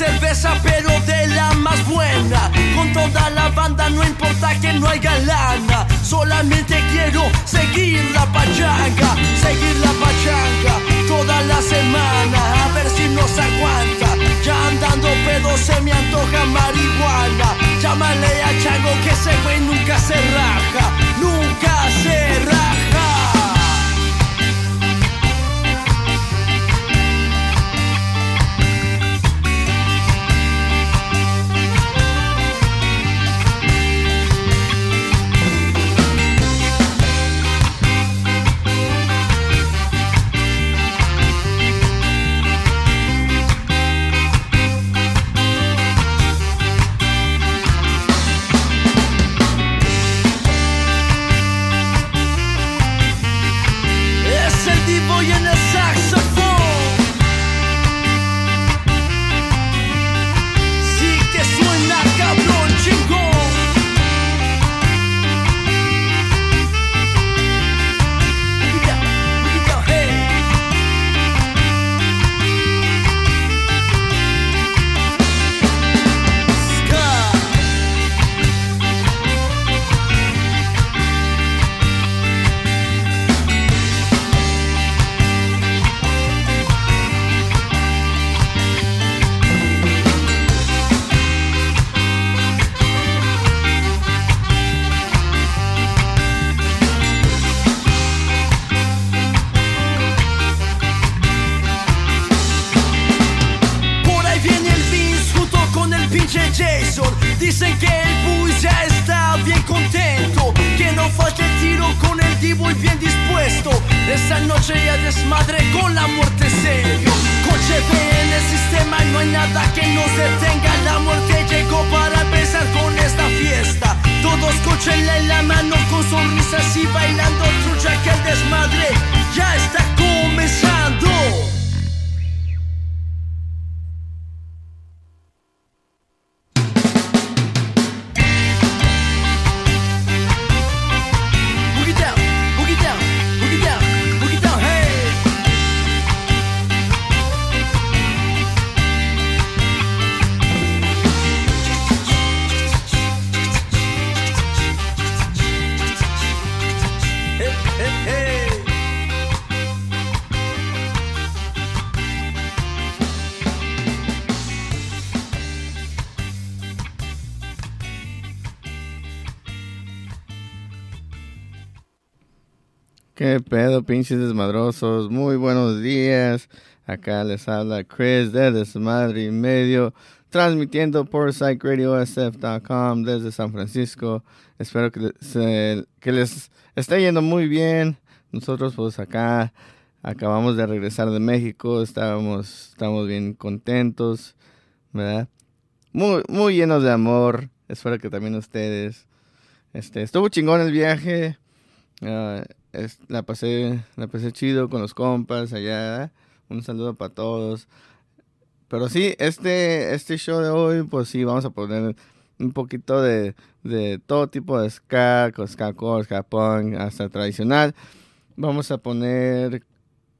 cerveza, pero de la más buena. Con toda la banda, no importa que no haya lana. Solamente quiero seguir la pachanga, seguir la pachanga toda la semana. A ver si nos aguanta. Ya andando pedo se me antoja marihuana. Llámale a Chango que ese güey nunca se raja, ¿Qué pedo, pinches desmadrosos? Muy buenos días. Acá les habla Chris de Desmadre y Medio, transmitiendo por psychradiosf.com desde San Francisco. Espero que, se- que les esté yendo muy bien. Nosotros pues acá acabamos de regresar de México, estábamos, estamos bien contentos, ¿verdad? Muy, muy llenos de amor. Espero que también ustedes. Este, estuvo chingón el viaje. Ah, la pasé la pasé chido con los compas allá. Un saludo para todos. Pero sí, este este show de hoy, pues sí, vamos a poner un poquito de, de todo tipo de ska, ska core, ska punk, hasta tradicional. Vamos a poner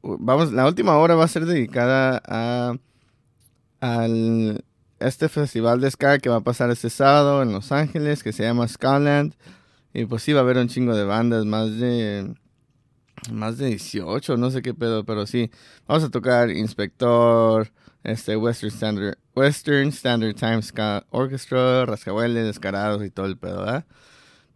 vamos la última hora va a ser dedicada a al este festival de ska que va a pasar este sábado en Los Ángeles que se llama Skaland. Y pues sí va a haber un chingo de bandas, más de más de 18, no sé qué pedo, pero sí. Vamos a tocar Inspector, este Western Standard, Western Standard Time Orchestra, Rascahuele, Descarados y todo el pedo, ¿verdad?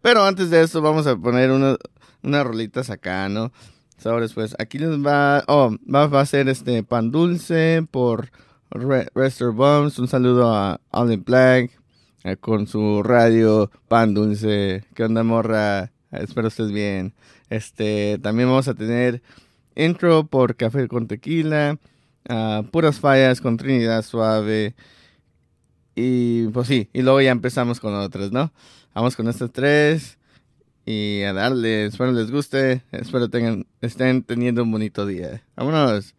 Pero antes de eso vamos a poner una, unas rolitas acá, ¿no? Sobres, pues aquí les va, oh, va, va a ser este Pan Dulce por Re Rester Bombs. Un saludo a Allen Black eh, con su radio Pan Dulce. ¿Qué onda, morra? Espero estés bien. Este, también vamos a tener intro por Café con Tequila, uh, Puras Fallas con Trinidad Suave. Y pues sí, y luego ya empezamos con otras, ¿no? Vamos con estas tres y a darle. Espero les guste. Espero tengan, estén teniendo un bonito día. Vámonos.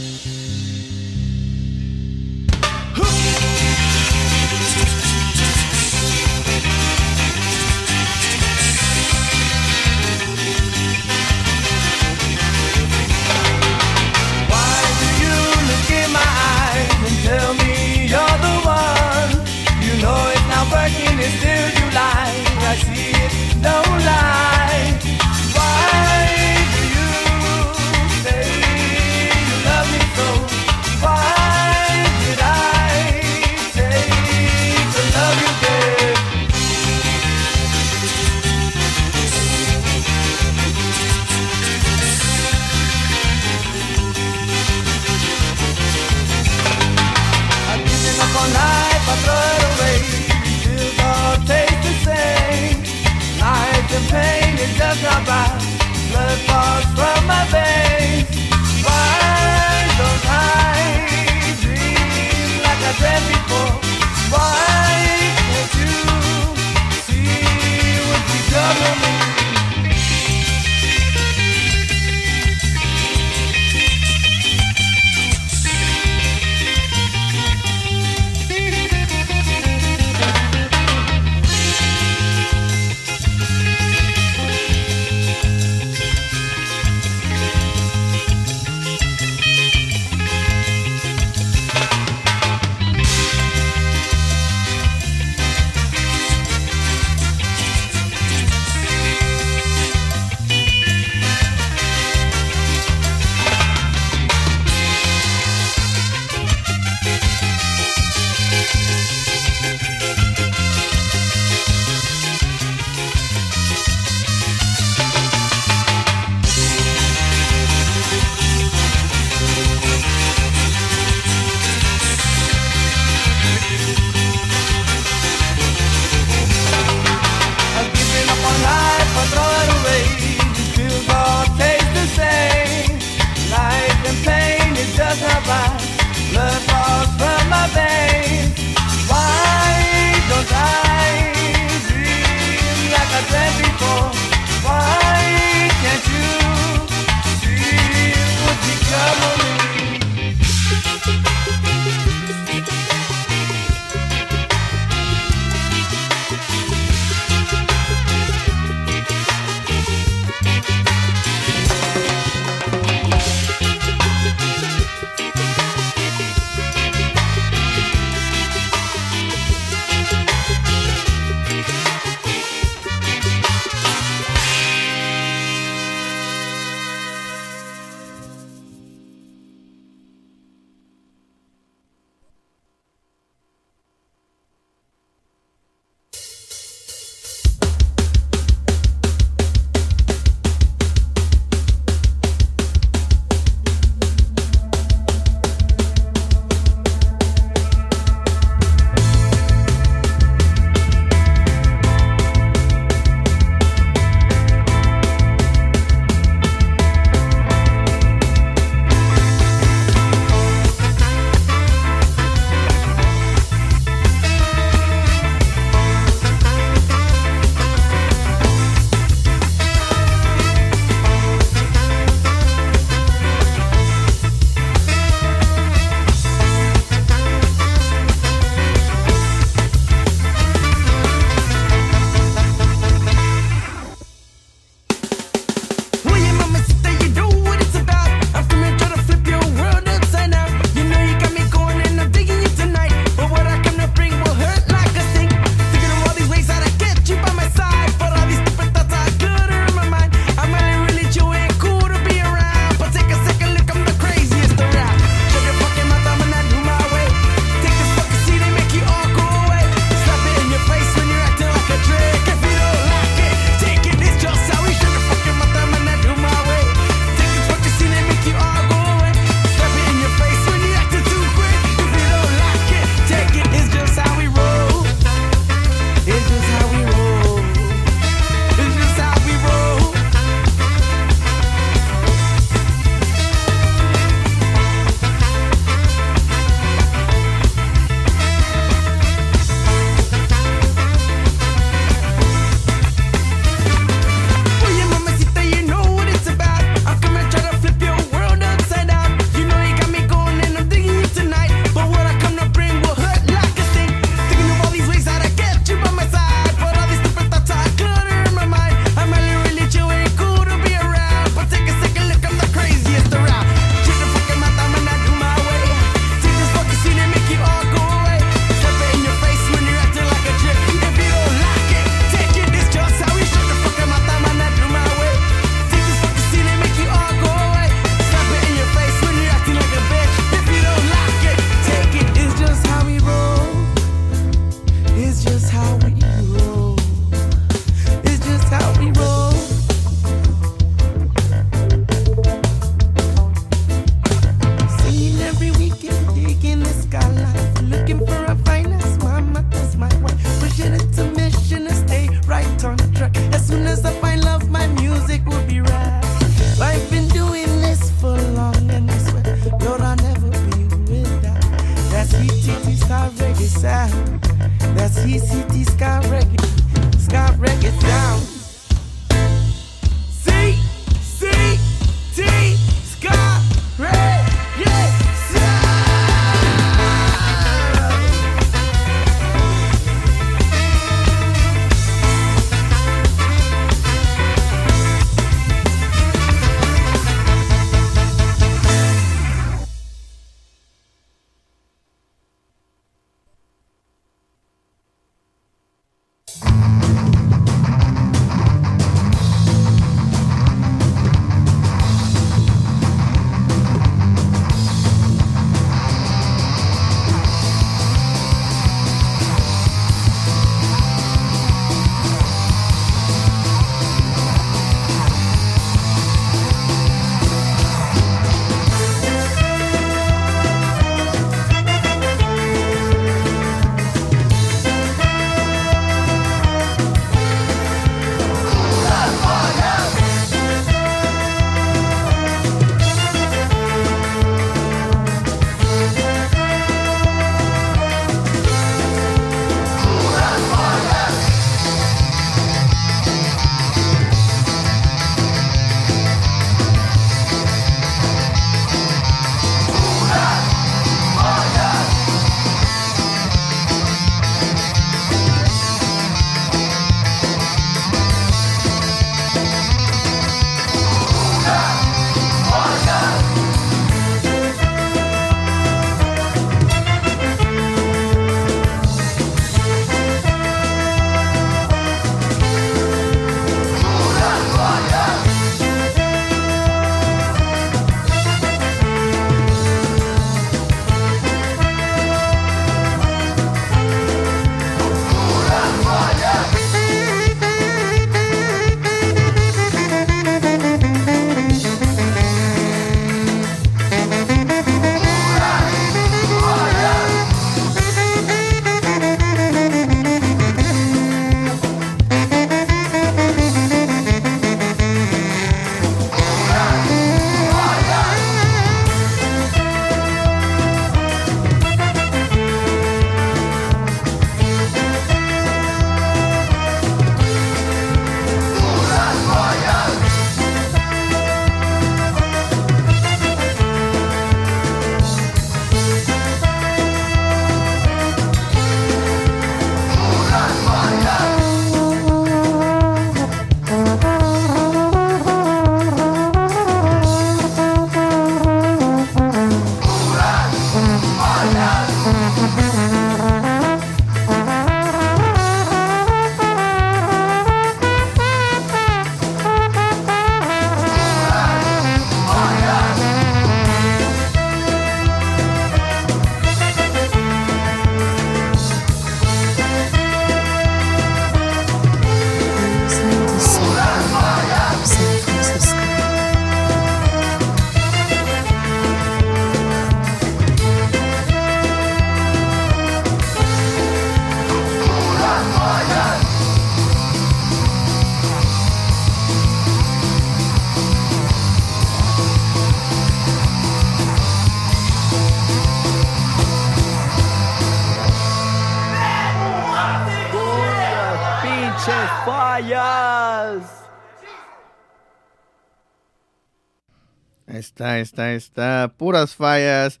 Está, está, está. Puras fallas.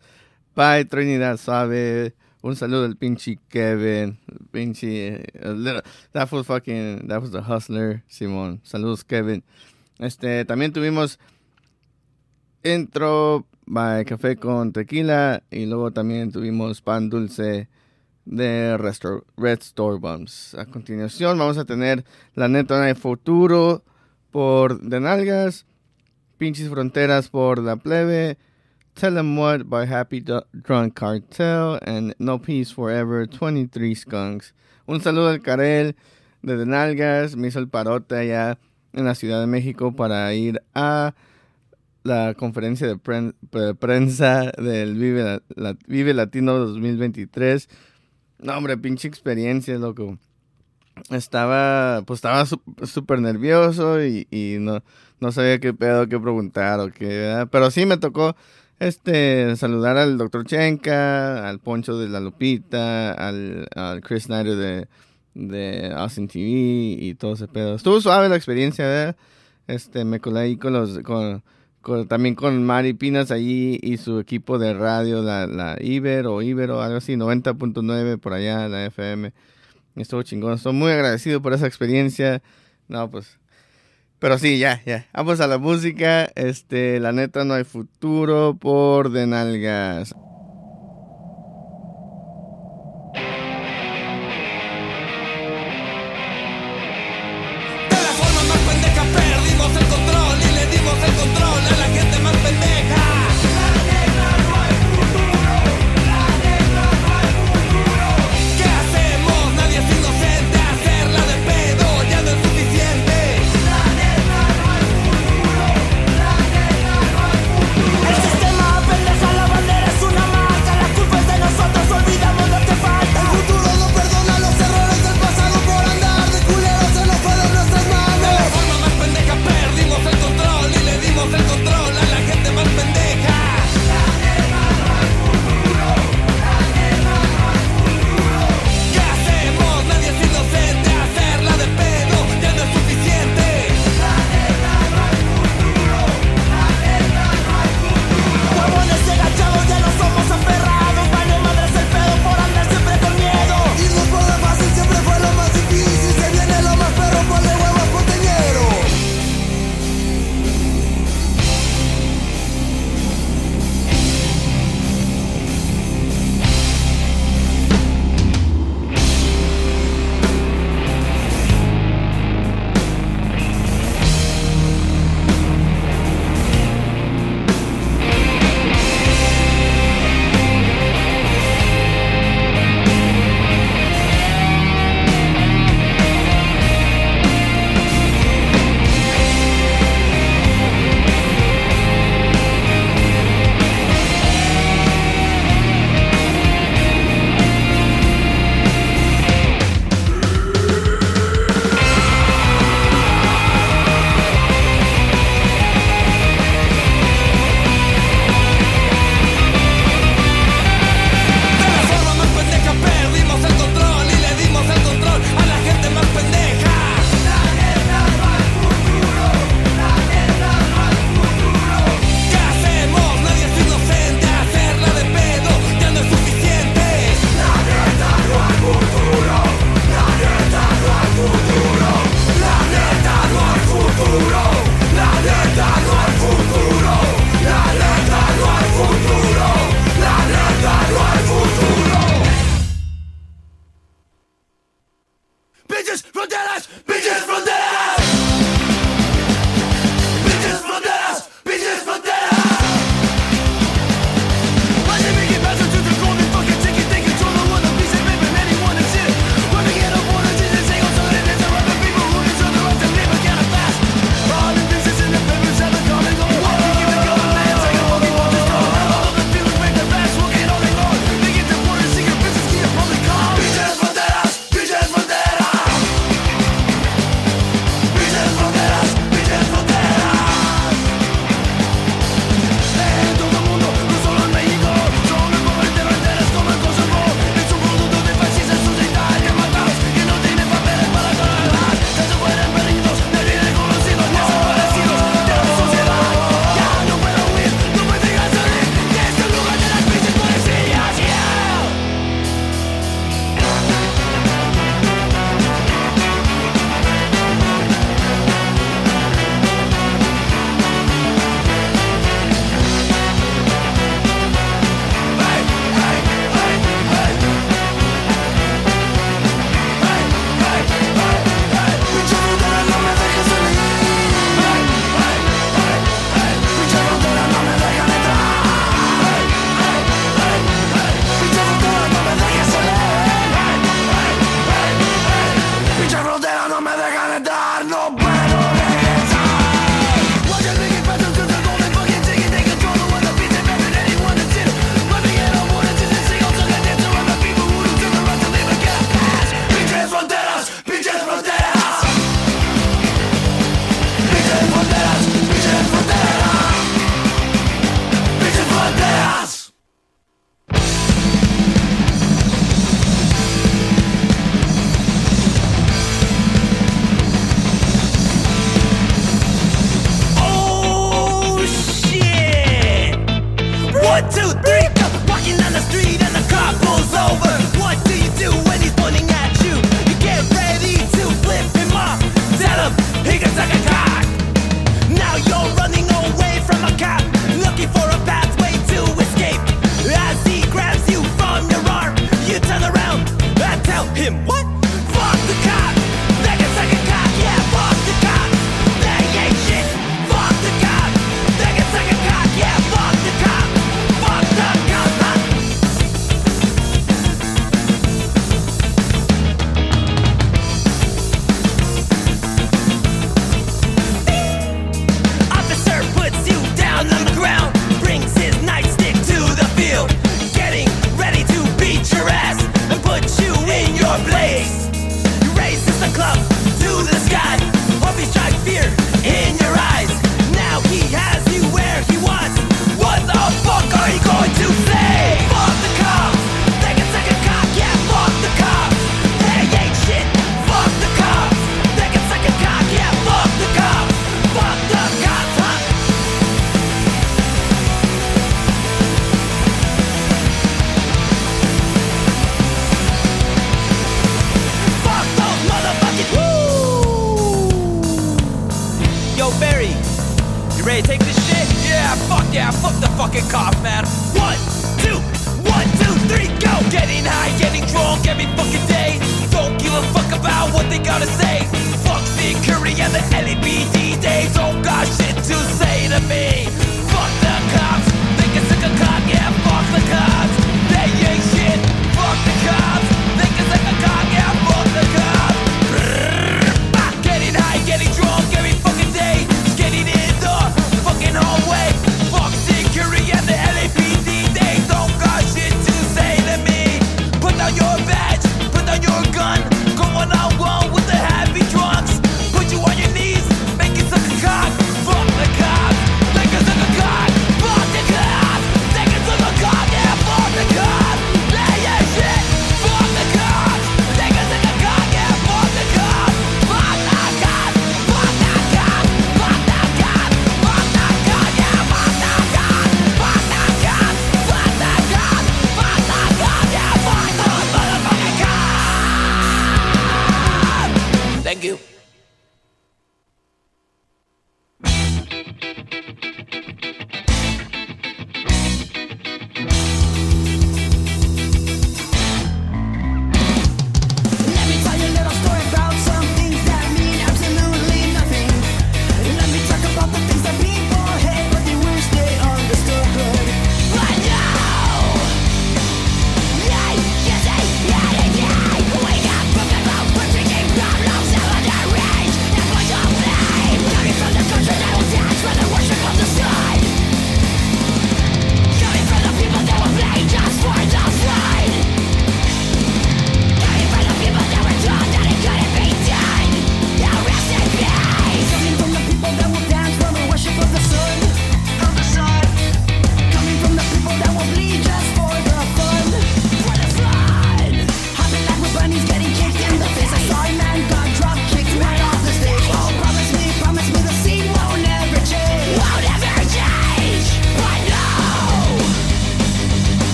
Bye, Trinidad Suave. Un saludo al pinche Kevin. Pinche. uh, little- that was fucking. That was the hustler, Simón. Saludos, Kevin. Este, también tuvimos intro by café con tequila. Y luego también tuvimos pan dulce de Red Store Bumps. A continuación, vamos a tener la neta de futuro por De Nalgas. Pinches Fronteras por La Plebe, Tell 'em What by Happy Drunk Cartel, and No Peace Forever, 23 Skunks. Un saludo al Karel de De Nalgas, me hizo el parote allá en la Ciudad de México para ir a la conferencia de, pren- de prensa del Vive, Vive Latino 2023. No, hombre, pinche experiencia, loco estaba, pues estaba súper nervioso y, y, no, no sabía qué pedo, qué preguntar o qué. Pero sí me tocó, este, saludar al doctor Chenka, al Poncho de la Lupita, al, al Chris Snyder de, de, Austin TV y todo ese pedo. Estuvo suave la experiencia, ¿verdad? Este, me colé ahí con los, con, también con Mari Pinas allí y su equipo de radio, la, la Iber o Ibero, algo así, 90.9 por allá, la FM. Estuvo chingón, estoy muy agradecido por esa experiencia. No, pues. Pero sí, ya, ya. Vamos a la música. Este, la neta no hay futuro por de nalgas.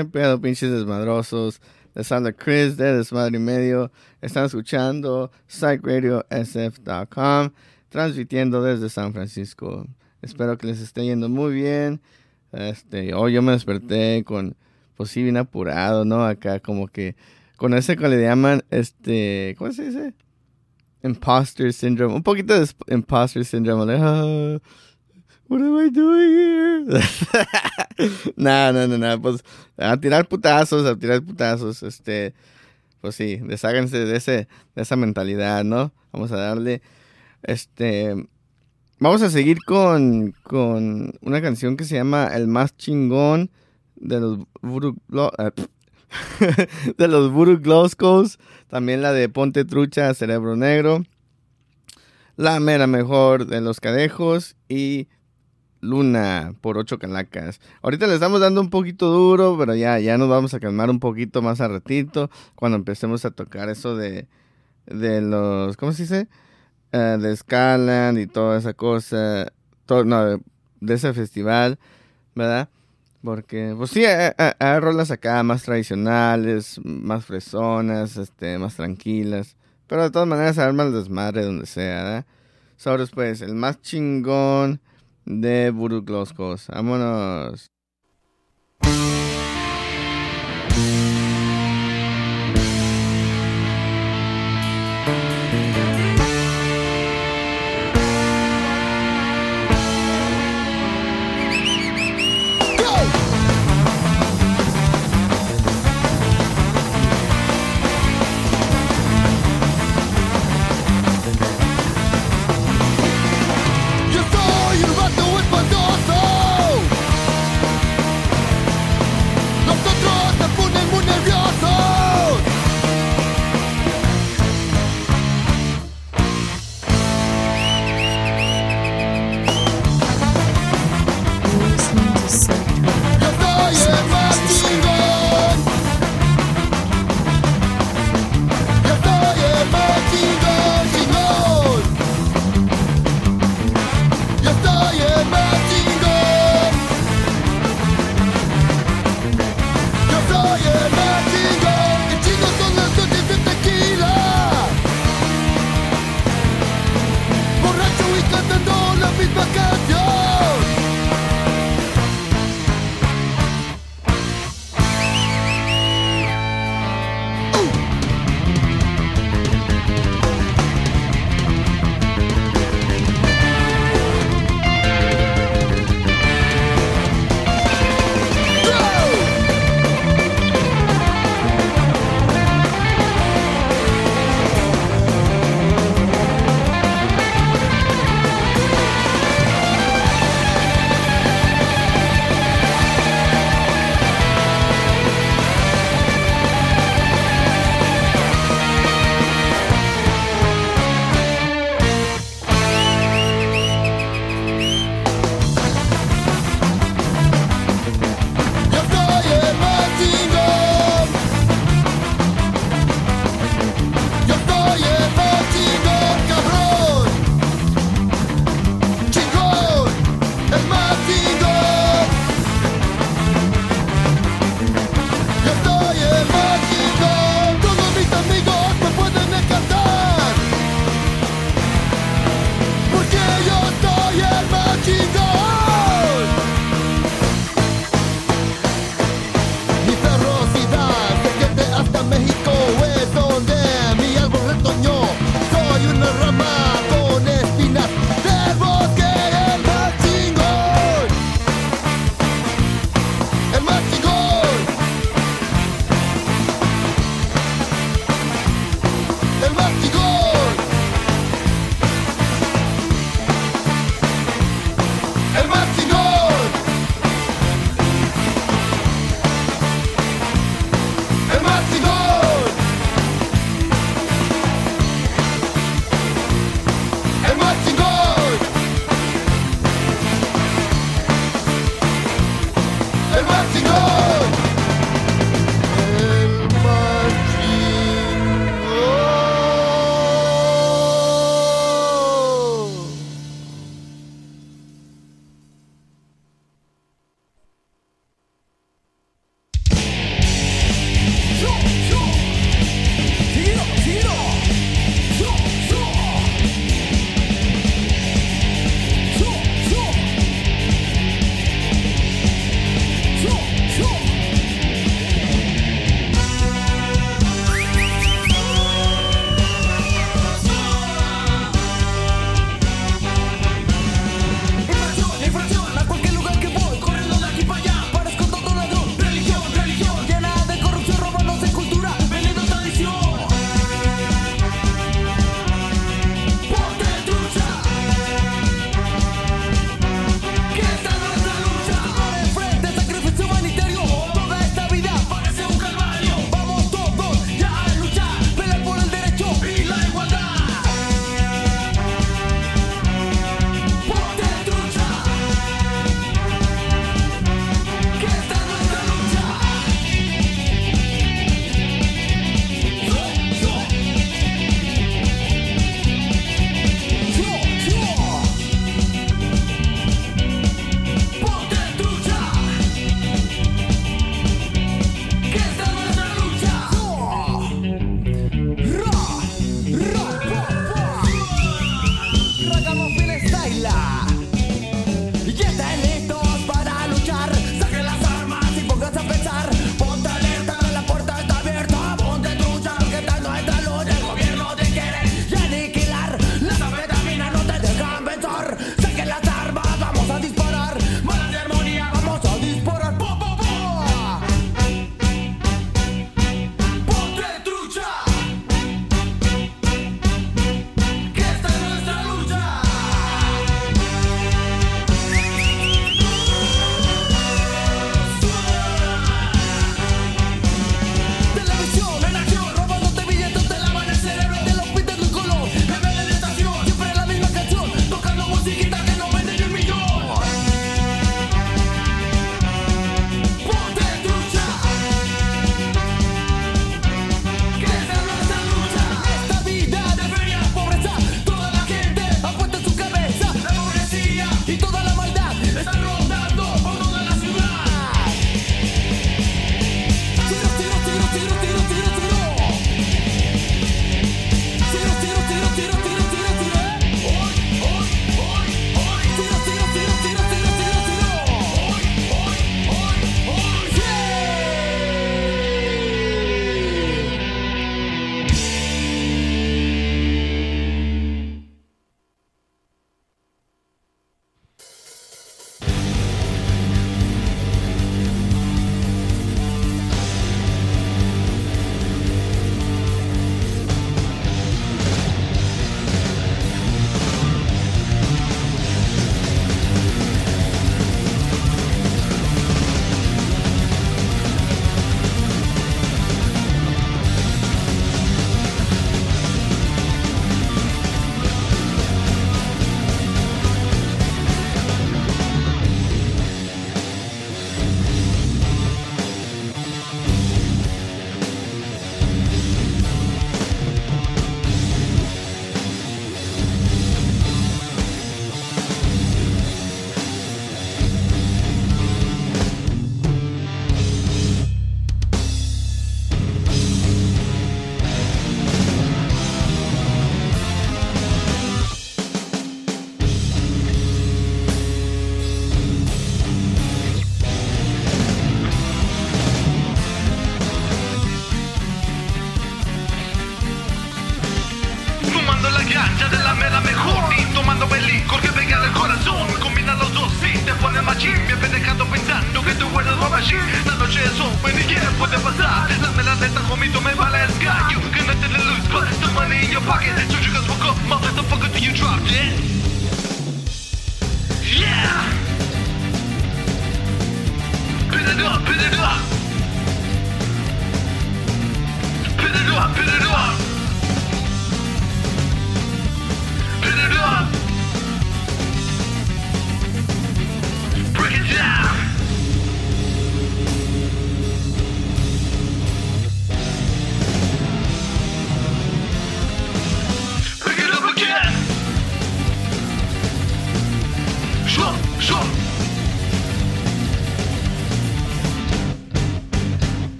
¿Qué pedo, pinches desmadrosos? Les habla Chris de Desmadre y Medio. Están escuchando psychradiosf.com, transmitiendo desde San Francisco. Espero que les esté yendo muy bien. Este, hoy yo me desperté con, pues bien apurado, ¿no? Acá como que, con ese que le llaman, este, ¿cómo se dice? Imposter syndrome. Un poquito de imposter syndrome. Ah, what am I doing here? no, no, no, no. Pues a tirar putazos, a tirar putazos. Este, pues sí, desháganse de, ese, de esa mentalidad, ¿no? Vamos a darle. Este. Vamos a seguir con, con una canción que se llama El más chingón de los Voodoo, eh, de los. También la de Ponte Trucha, Cerebro Negro. La mera mejor de los cadejos. Y Luna por ocho calacas. Ahorita le estamos dando un poquito duro, pero ya, ya nos vamos a calmar un poquito más a ratito. Cuando empecemos a tocar eso de, de los, ¿cómo se dice? Eh, de Scaland y toda esa cosa. No, de, ese festival, ¿verdad? Porque, pues sí, hay, hay- hay rolas acá más tradicionales, más fresonas, este, más tranquilas. Pero de todas maneras arma el desmadre donde sea, ¿verdad? Sobre pues, el más chingón de Gloscos. Vámonos.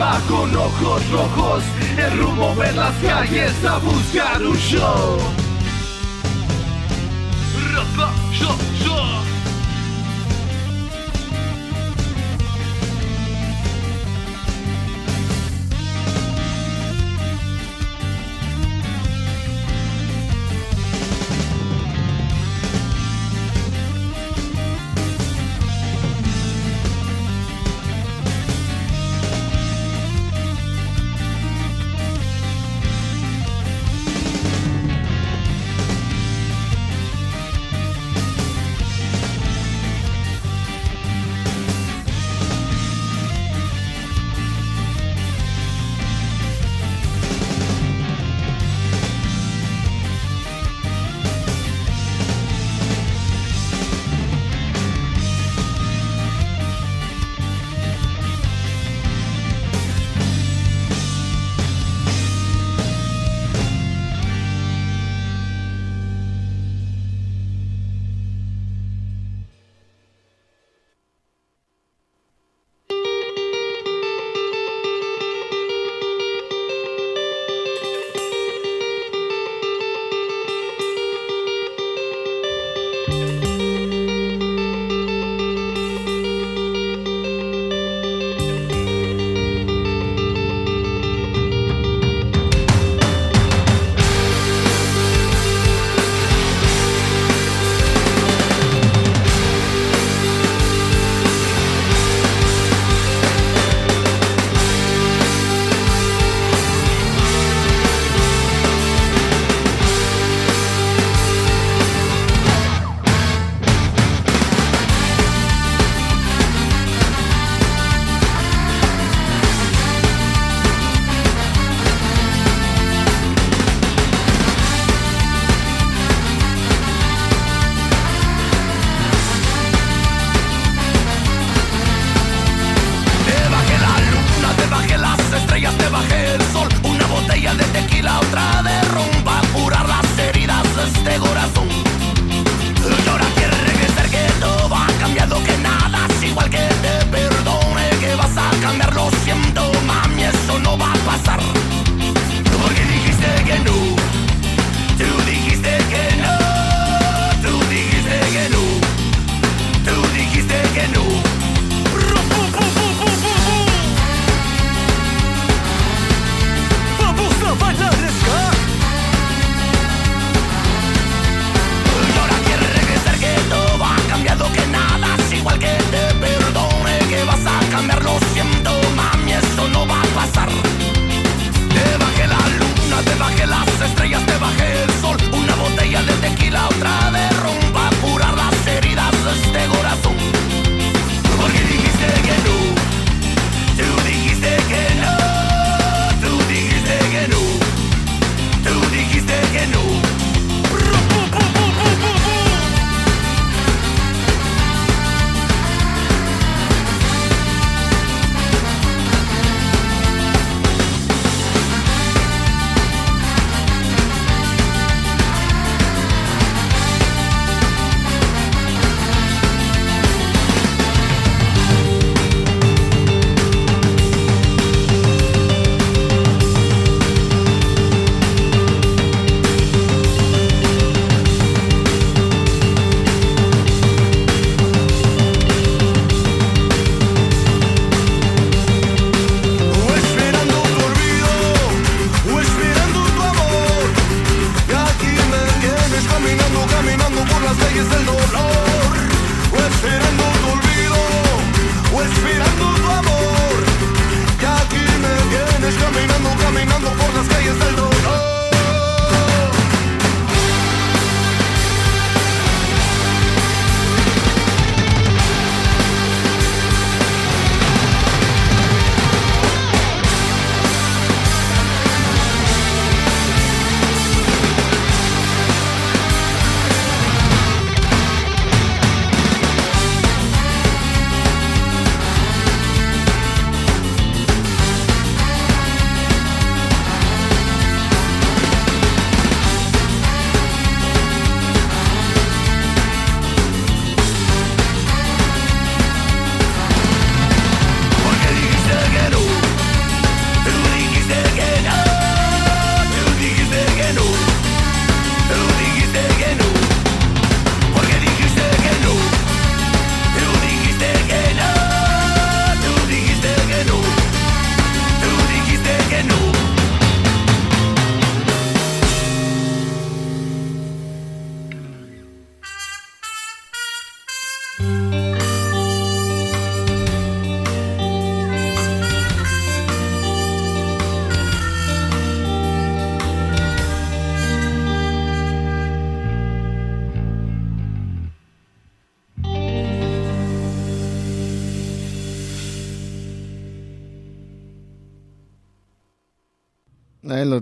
alma con ojos rojos, el rumbo ver las calles a buscar un show.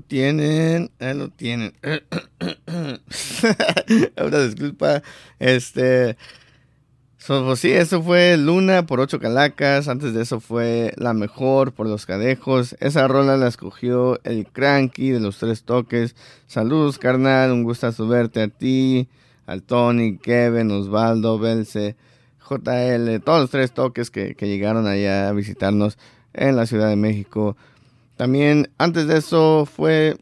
Tienen, ahí lo tienen. Una disculpa. Este. Pues sí, eso fue Luna por ocho calacas. Antes de eso fue La Mejor por los cadejos. Esa rola la escogió el Cranky de los tres toques. Saludos, carnal. Un gustazo verte a ti, al Tony, Kevin, Osvaldo, Belce, JL, todos los tres toques que, que llegaron allá a visitarnos en la Ciudad de México. También antes de eso fue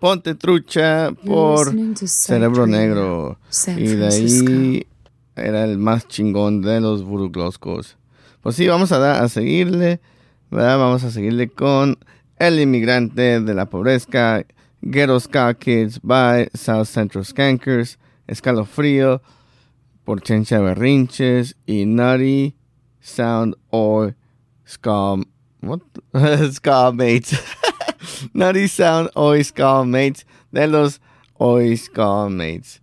Ponte Trucha por Cerebro Negro. Y de ahí era el más chingón de los Burugloscos. Pues sí, vamos a, a seguirle, ¿verdad? Vamos a seguirle con El Inmigrante de la Pobreza, Ghetto Ska Kids by South Central Skankers, Escalofrío por Chencha Berrinches y Nutty Sound or Ska... What? ska Mates. Nutty Sound or Ska Mates de los Oi Ska Mates.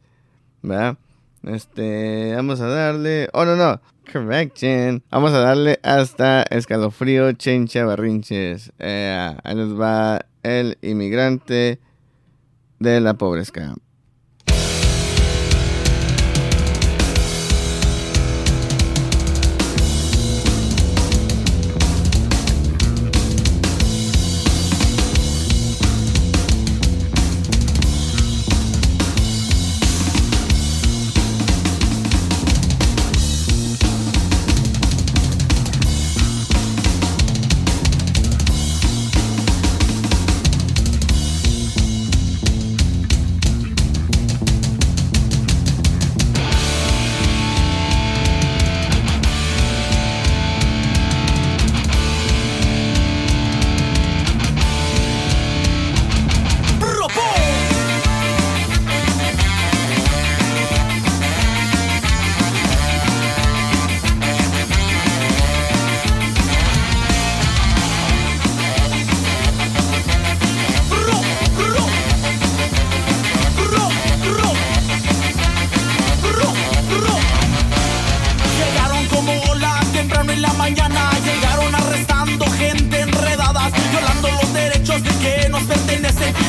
¿verdad? Este, vamos a darle. Oh, no, no. Correction. Vamos a darle hasta escalofrío, chencha, berrinches. Eh, ahí nos va el inmigrante de la pobreza.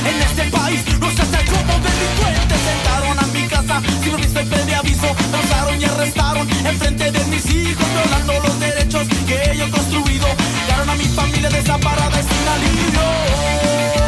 En este país. Nos tratan como delincuentes. Entraron a mi casa sin aviso y previo aviso. Pasaron y arrestaron enfrente de mis hijos Violando los derechos que yo he construido. A mi familia desamparada y sin alivio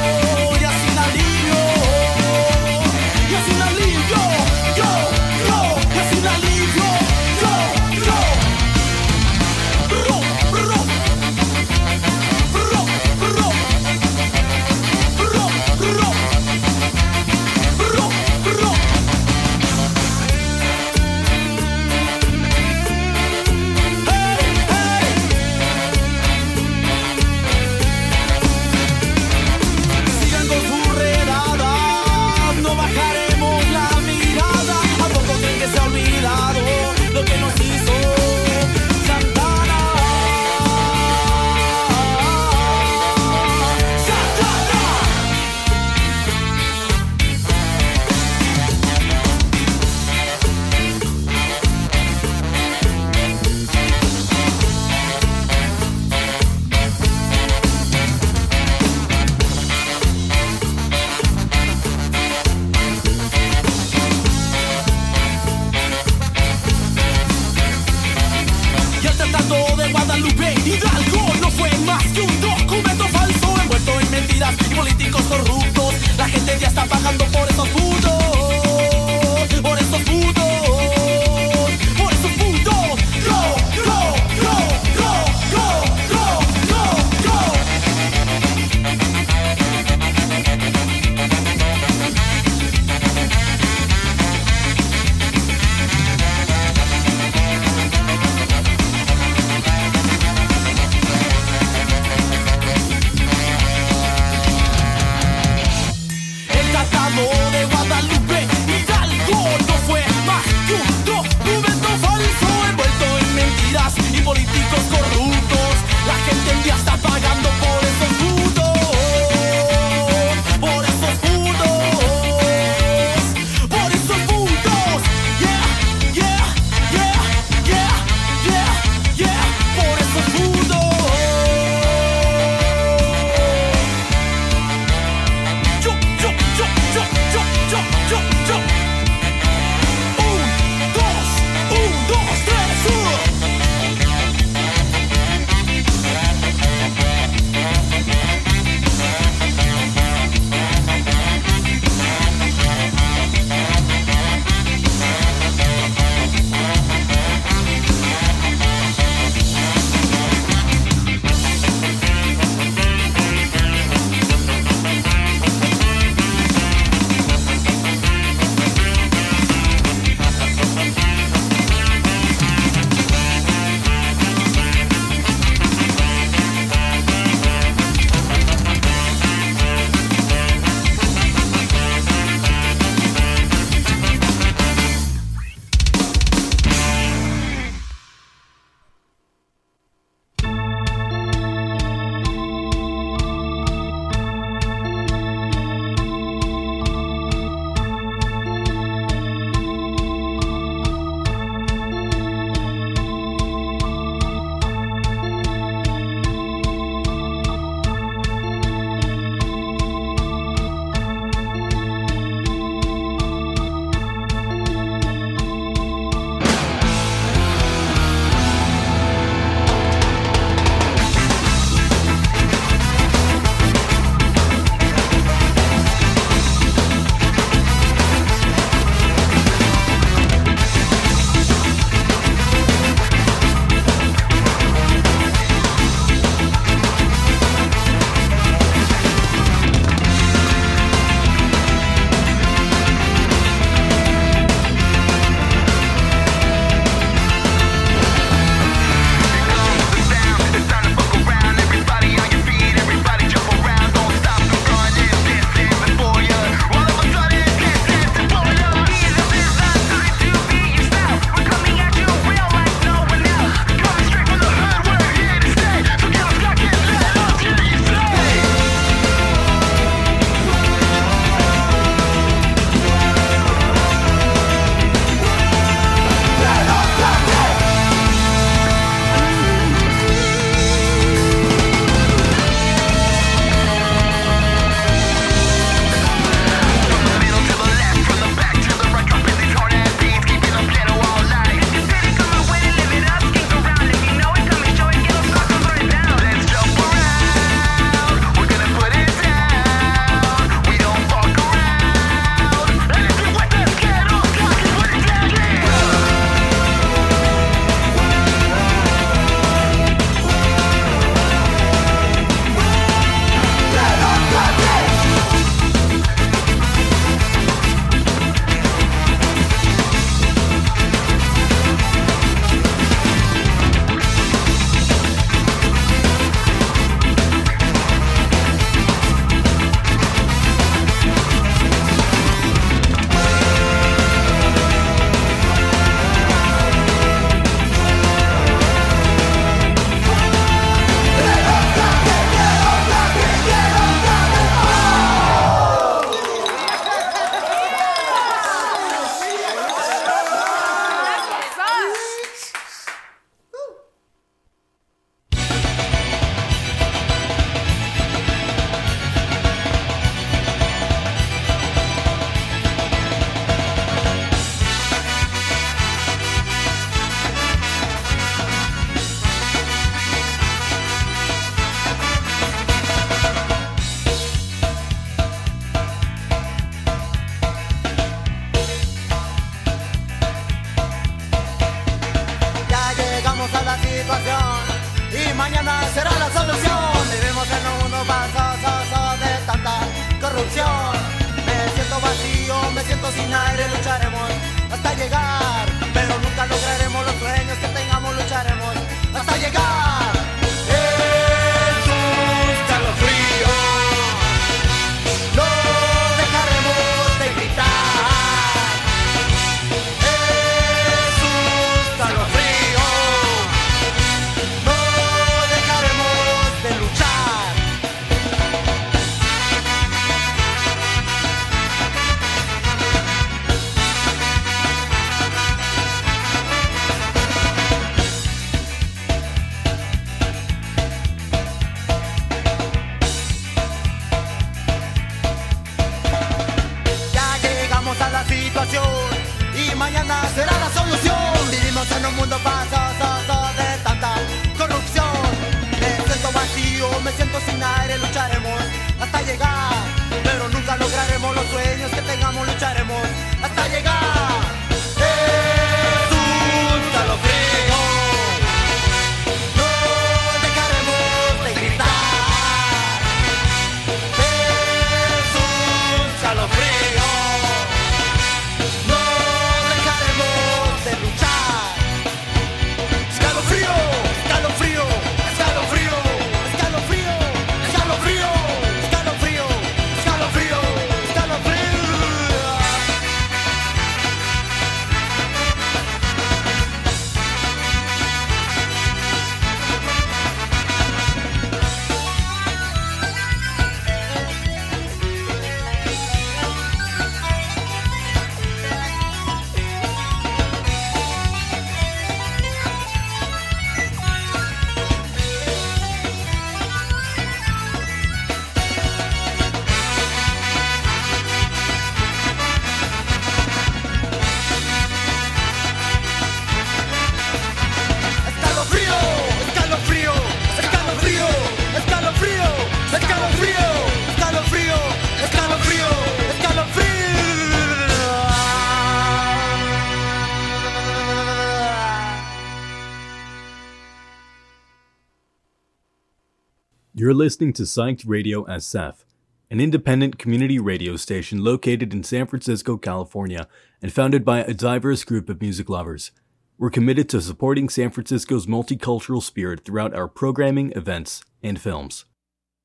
You're listening to Psyched Radio SF, an independent community radio station located in San Francisco, California, and founded by a diverse group of music lovers. We're committed to supporting San Francisco's multicultural spirit throughout our programming, events, and films.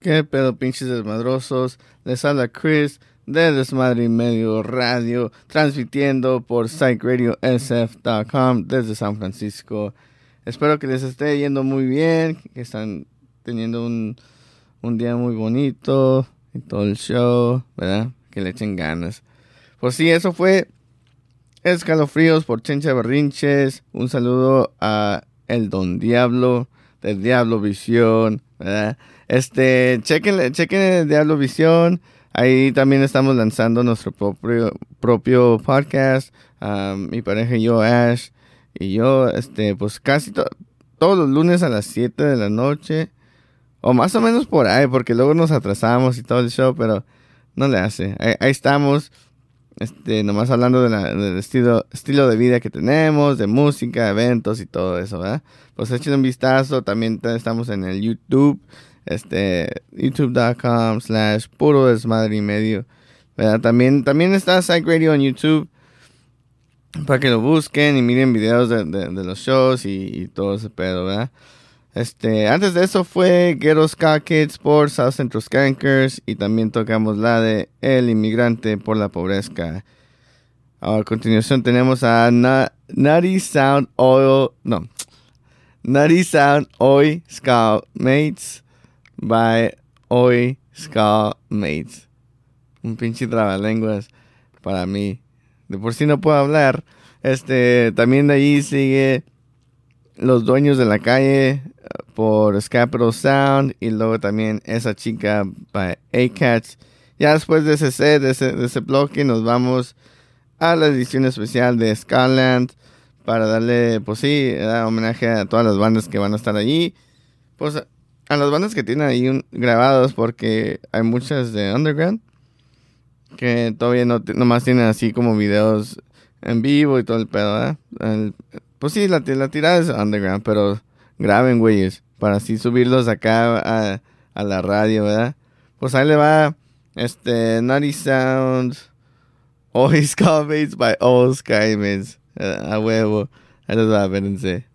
¿Qué pedo, pinches desmadrosos? Les habla Chris de Desmadre y Medio Radio, transmitiendo por psychradiosf.com desde San Francisco. Espero que les esté yendo muy bien, que están teniendo un, un día muy bonito y todo el show, ¿verdad? Que le echen ganas. Pues sí, eso fue Escalofríos por Chencha Berrinches. Un saludo a El Don Diablo de Diablo Visión, ¿verdad? Este, chequen, chequen el Diablo Visión. Ahí también estamos lanzando nuestro propio, propio podcast. Ah, mi pareja y yo, Ash, y yo, este, pues casi to- todos los lunes a las 7 de la noche. O más o menos por ahí, porque luego nos atrasamos y todo el show, pero no le hace. Ahí, estamos, este, nomás hablando de la- del estilo, estilo de vida que tenemos, de música, eventos y todo eso, ¿verdad? Pues echen un vistazo, también estamos en el YouTube, este, youtube.com slash puro desmadre y medio, ¿verdad? También, también está Psych Radio en YouTube, para que lo busquen y miren videos de, de- de los shows y, y todo ese pedo, ¿verdad? Este, antes de eso fue Ghetto Ska Kids por South Central Skankers y también tocamos la de El Inmigrante por la Pobreza. A continuación tenemos a Na- Nutty Sound Oil, no, Nutty Sound Oi Ska Mates by Oi Ska Mates. Un pinche trabalenguas para mí. De por sí no puedo hablar. Este, también de ahí sigue Los Dueños de la Calle eh, por Capital Sound y luego también esa chica by A-Cats. Ya después de ese set, de ese, de ese bloque, nos vamos a la edición especial de Skyland para darle, pues sí, dar homenaje a todas las bandas que van a estar allí. Pues a, las bandas que tienen ahí un- grabados porque hay muchas de Underground que todavía no nomás tienen así como videos en vivo y todo el pedo. El- pues sí, la, la tirada es underground, pero graben, güeyes, para así subirlos acá a, a la radio, ¿verdad? Pues ahí le va, este, Naughty Sound, Always Comments by All Skymates, a huevo, ahí les va, espérense.